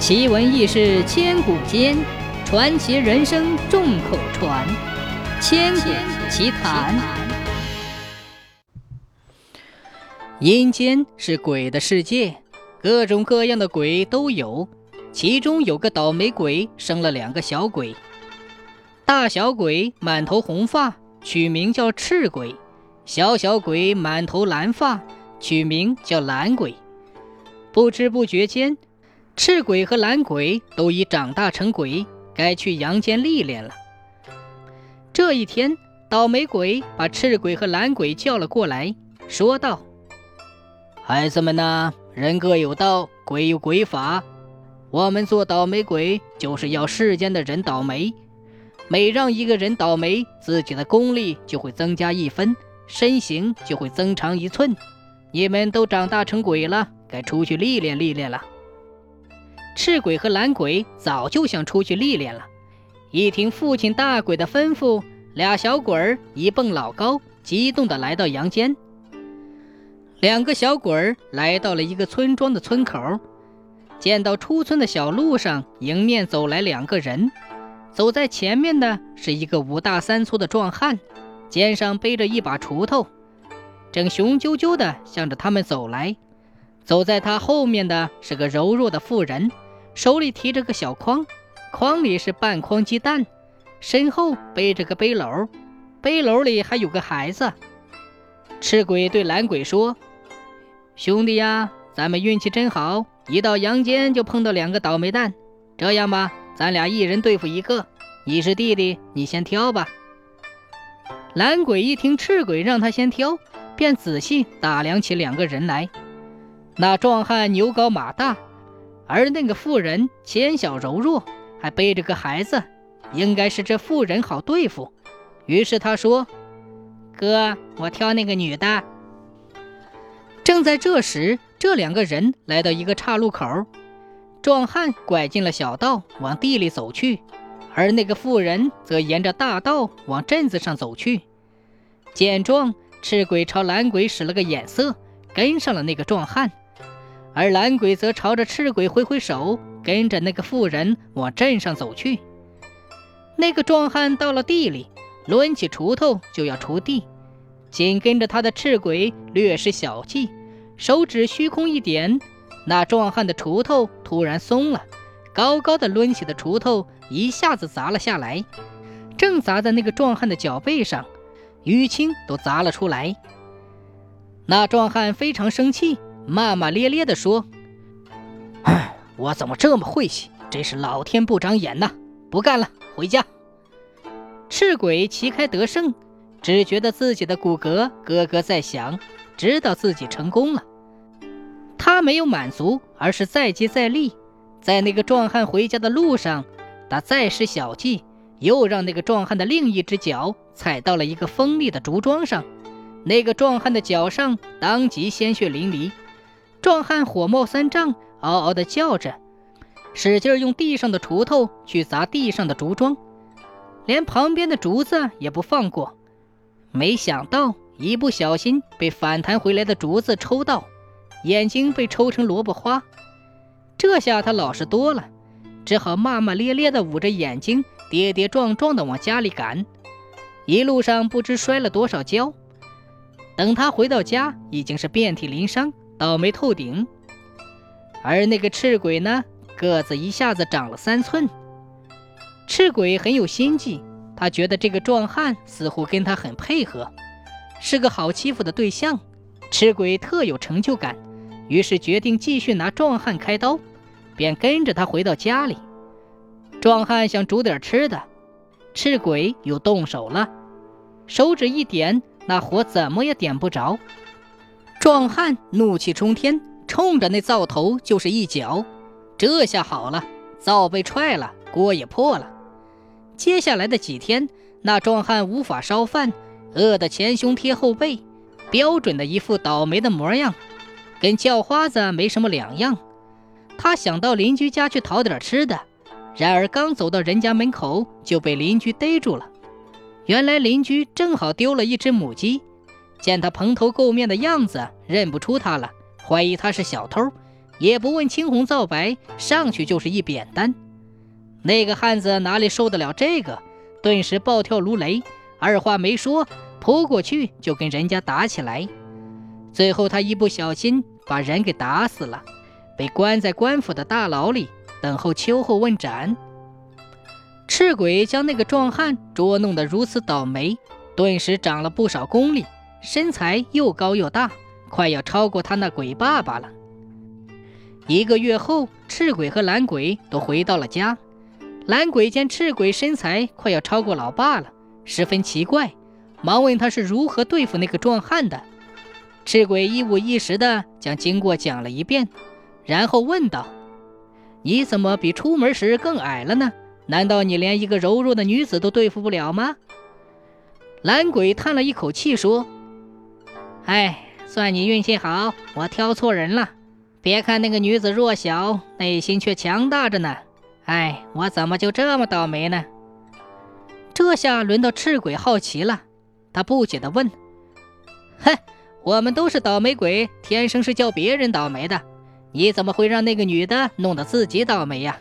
奇闻异事千古间，传奇人生众口传。千古奇谈。阴间是鬼的世界，各种各样的鬼都有。其中有个倒霉鬼，生了两个小鬼。大小鬼满头红发，取名叫赤鬼；小小鬼满头蓝发，取名叫蓝鬼。不知不觉间，赤鬼和蓝鬼都已长大成鬼，该去阳间历练了。这一天，倒霉鬼把赤鬼和蓝鬼叫了过来，说道：“孩子们呐，人各有道，鬼有鬼法。我们做倒霉鬼，就是要世间的人倒霉。每让一个人倒霉，自己的功力就会增加一分，身形就会增长一寸。你们都长大成鬼了，该出去历练历练了。”赤鬼和蓝鬼早就想出去历练了，一听父亲大鬼的吩咐，俩小鬼儿一蹦老高，激动地来到阳间。两个小鬼儿来到了一个村庄的村口，见到出村的小路上迎面走来两个人，走在前面的是一个五大三粗的壮汉，肩上背着一把锄头，正雄赳赳地向着他们走来。走在他后面的是个柔弱的妇人，手里提着个小筐，筐里是半筐鸡蛋，身后背着个背篓，背篓里还有个孩子。赤鬼对蓝鬼说：“兄弟呀，咱们运气真好，一到阳间就碰到两个倒霉蛋。这样吧，咱俩一人对付一个，你是弟弟，你先挑吧。”蓝鬼一听赤鬼让他先挑，便仔细打量起两个人来。那壮汉牛高马大，而那个妇人纤小柔弱，还背着个孩子，应该是这妇人好对付。于是他说：“哥，我挑那个女的。”正在这时，这两个人来到一个岔路口，壮汉拐进了小道，往地里走去，而那个妇人则沿着大道往镇子上走去。见状，赤鬼朝蓝鬼使了个眼色，跟上了那个壮汉。而蓝鬼则朝着赤鬼挥挥手，跟着那个妇人往镇上走去。那个壮汉到了地里，抡起锄头就要锄地，紧跟着他的赤鬼略施小计，手指虚空一点，那壮汉的锄头突然松了，高高的抡起的锄头一下子砸了下来，正砸在那个壮汉的脚背上，淤青都砸了出来。那壮汉非常生气。骂骂咧咧地说：“哎，我怎么这么晦气？真是老天不长眼呐！不干了，回家。”赤鬼旗开得胜，只觉得自己的骨骼咯咯在响，知道自己成功了。他没有满足，而是再接再厉。在那个壮汉回家的路上，他再施小计，又让那个壮汉的另一只脚踩到了一个锋利的竹桩上，那个壮汉的脚上当即鲜血淋漓。壮汉火冒三丈，嗷嗷地叫着，使劲用地上的锄头去砸地上的竹桩，连旁边的竹子也不放过。没想到一不小心被反弹回来的竹子抽到，眼睛被抽成萝卜花。这下他老实多了，只好骂骂咧咧地捂着眼睛，跌跌撞撞地往家里赶。一路上不知摔了多少跤，等他回到家，已经是遍体鳞伤。倒霉透顶，而那个赤鬼呢，个子一下子长了三寸。赤鬼很有心计，他觉得这个壮汉似乎跟他很配合，是个好欺负的对象。赤鬼特有成就感，于是决定继续拿壮汉开刀，便跟着他回到家里。壮汉想煮点吃的，赤鬼又动手了，手指一点，那火怎么也点不着。壮汉怒气冲天，冲着那灶头就是一脚。这下好了，灶被踹了，锅也破了。接下来的几天，那壮汉无法烧饭，饿得前胸贴后背，标准的一副倒霉的模样，跟叫花子没什么两样。他想到邻居家去讨点吃的，然而刚走到人家门口，就被邻居逮住了。原来邻居正好丢了一只母鸡。见他蓬头垢面的样子，认不出他了，怀疑他是小偷，也不问青红皂白，上去就是一扁担。那个汉子哪里受得了这个，顿时暴跳如雷，二话没说，扑过去就跟人家打起来。最后他一不小心把人给打死了，被关在官府的大牢里，等候秋后问斩。赤鬼将那个壮汉捉弄得如此倒霉，顿时长了不少功力，身材又高又大，快要超过他那鬼爸爸了。一个月后，赤鬼和蓝鬼都回到了家。蓝鬼见赤鬼身材快要超过老爸了，十分奇怪，忙问他是如何对付那个壮汉的。赤鬼一五一十的将经过讲了一遍，然后问道：“你怎么比出门时更矮了呢？”难道你连一个柔弱的女子都对付不了吗？蓝鬼叹了一口气说：“哎，算你运气好，我挑错人了。别看那个女子弱小，内心却强大着呢。哎，我怎么就这么倒霉呢？”这下轮到赤鬼好奇了，他不解地问：“哼，我们都是倒霉鬼，天生是叫别人倒霉的，你怎么会让那个女的弄得自己倒霉呀？”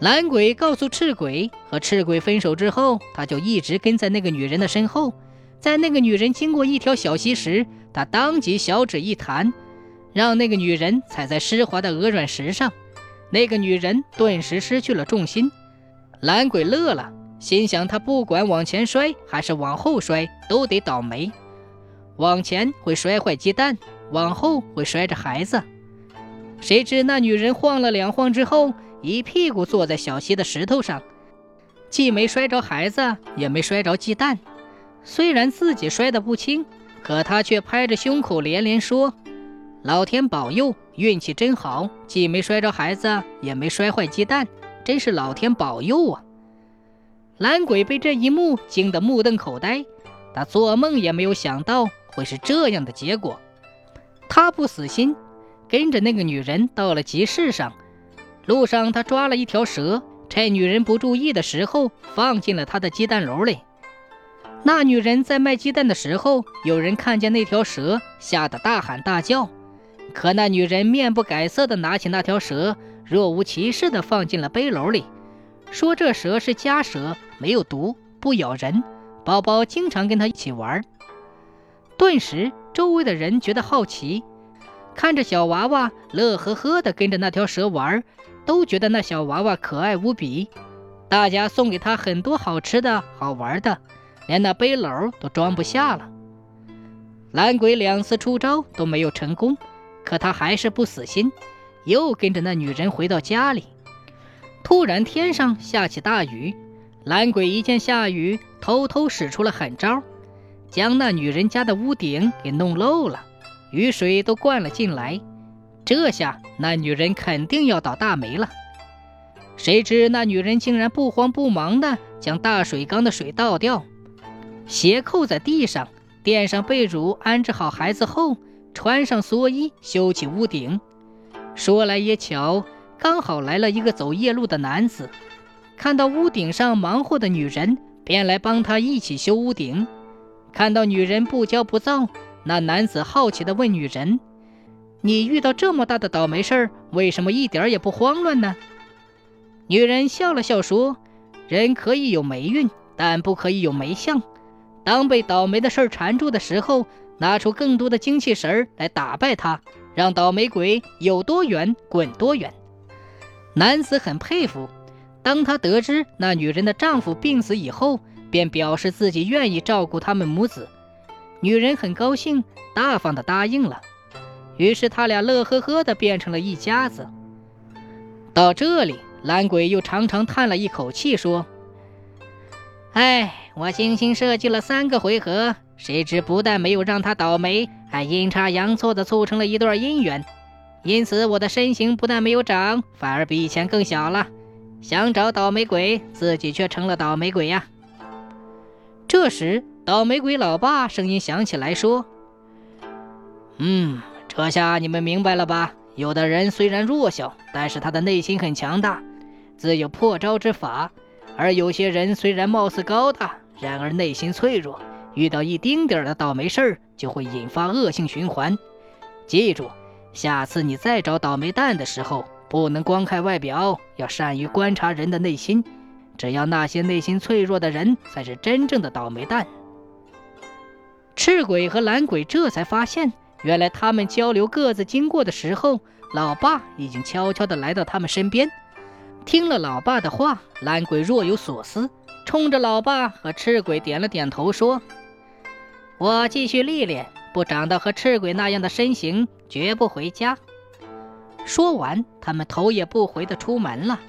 蓝鬼告诉赤鬼，和赤鬼分手之后，他就一直跟在那个女人的身后。在那个女人经过一条小溪时，他当即小指一弹，让那个女人踩在湿滑的鹅卵石上。那个女人顿时失去了重心。懒鬼乐了，心想：他不管往前摔还是往后摔，都得倒霉。往前会摔坏鸡蛋，往后会摔着孩子。谁知那女人晃了两晃之后，一屁股坐在小溪的石头上，既没摔着孩子，也没摔着鸡蛋。虽然自己摔得不轻，可他却拍着胸口连连说：“老天保佑，运气真好，既没摔着孩子，也没摔坏鸡蛋，真是老天保佑啊！”蓝鬼被这一幕惊得目瞪口呆，他做梦也没有想到会是这样的结果。他不死心，跟着那个女人到了集市上。路上，他抓了一条蛇，趁女人不注意的时候，放进了她的鸡蛋篓里。那女人在卖鸡蛋的时候，有人看见那条蛇，吓得大喊大叫。可那女人面不改色地拿起那条蛇，若无其事地放进了背篓里，说这蛇是家蛇，没有毒，不咬人，宝宝经常跟她一起玩。顿时，周围的人觉得好奇，看着小娃娃乐呵呵地跟着那条蛇玩。都觉得那小娃娃可爱无比，大家送给他很多好吃的好玩的，连那背篓都装不下了。蓝鬼两次出招都没有成功，可他还是不死心，又跟着那女人回到家里。突然天上下起大雨，蓝鬼一见下雨，偷偷使出了狠招，将那女人家的屋顶给弄漏了，雨水都灌了进来。这下那女人肯定要倒大霉了。谁知那女人竟然不慌不忙地将大水缸的水倒掉，鞋扣在地上，垫上被褥，安置好孩子后，穿上蓑衣，修起屋顶。说来也巧，刚好来了一个走夜路的男子，看到屋顶上忙活的女人，便来帮他一起修屋顶。看到女人不骄不躁，那男子好奇地问女人。你遇到这么大的倒霉事儿，为什么一点也不慌乱呢？女人笑了笑说：“人可以有霉运，但不可以有霉相。当被倒霉的事儿缠住的时候，拿出更多的精气神儿来打败他，让倒霉鬼有多远滚多远。”男子很佩服。当他得知那女人的丈夫病死以后，便表示自己愿意照顾他们母子。女人很高兴，大方地答应了。于是他俩乐呵呵的变成了一家子。到这里，蓝鬼又长长叹了一口气，说：“哎，我精心设计了三个回合，谁知不但没有让他倒霉，还阴差阳错的促成了一段姻缘。因此，我的身形不但没有长，反而比以前更小了。想找倒霉鬼，自己却成了倒霉鬼呀。”这时，倒霉鬼老爸声音响起来，说：“嗯。”这下你们明白了吧？有的人虽然弱小，但是他的内心很强大，自有破招之法；而有些人虽然貌似高大，然而内心脆弱，遇到一丁点的倒霉事儿就会引发恶性循环。记住，下次你再找倒霉蛋的时候，不能光看外表，要善于观察人的内心。只要那些内心脆弱的人，才是真正的倒霉蛋。赤鬼和蓝鬼这才发现，原来他们交流各自经过的时候，老爸已经悄悄地来到他们身边。听了老爸的话，懒鬼若有所思，冲着老爸和赤鬼点了点头，说：“我继续历练，不长到和赤鬼那样的身形，绝不回家。”说完，他们头也不回的出门了。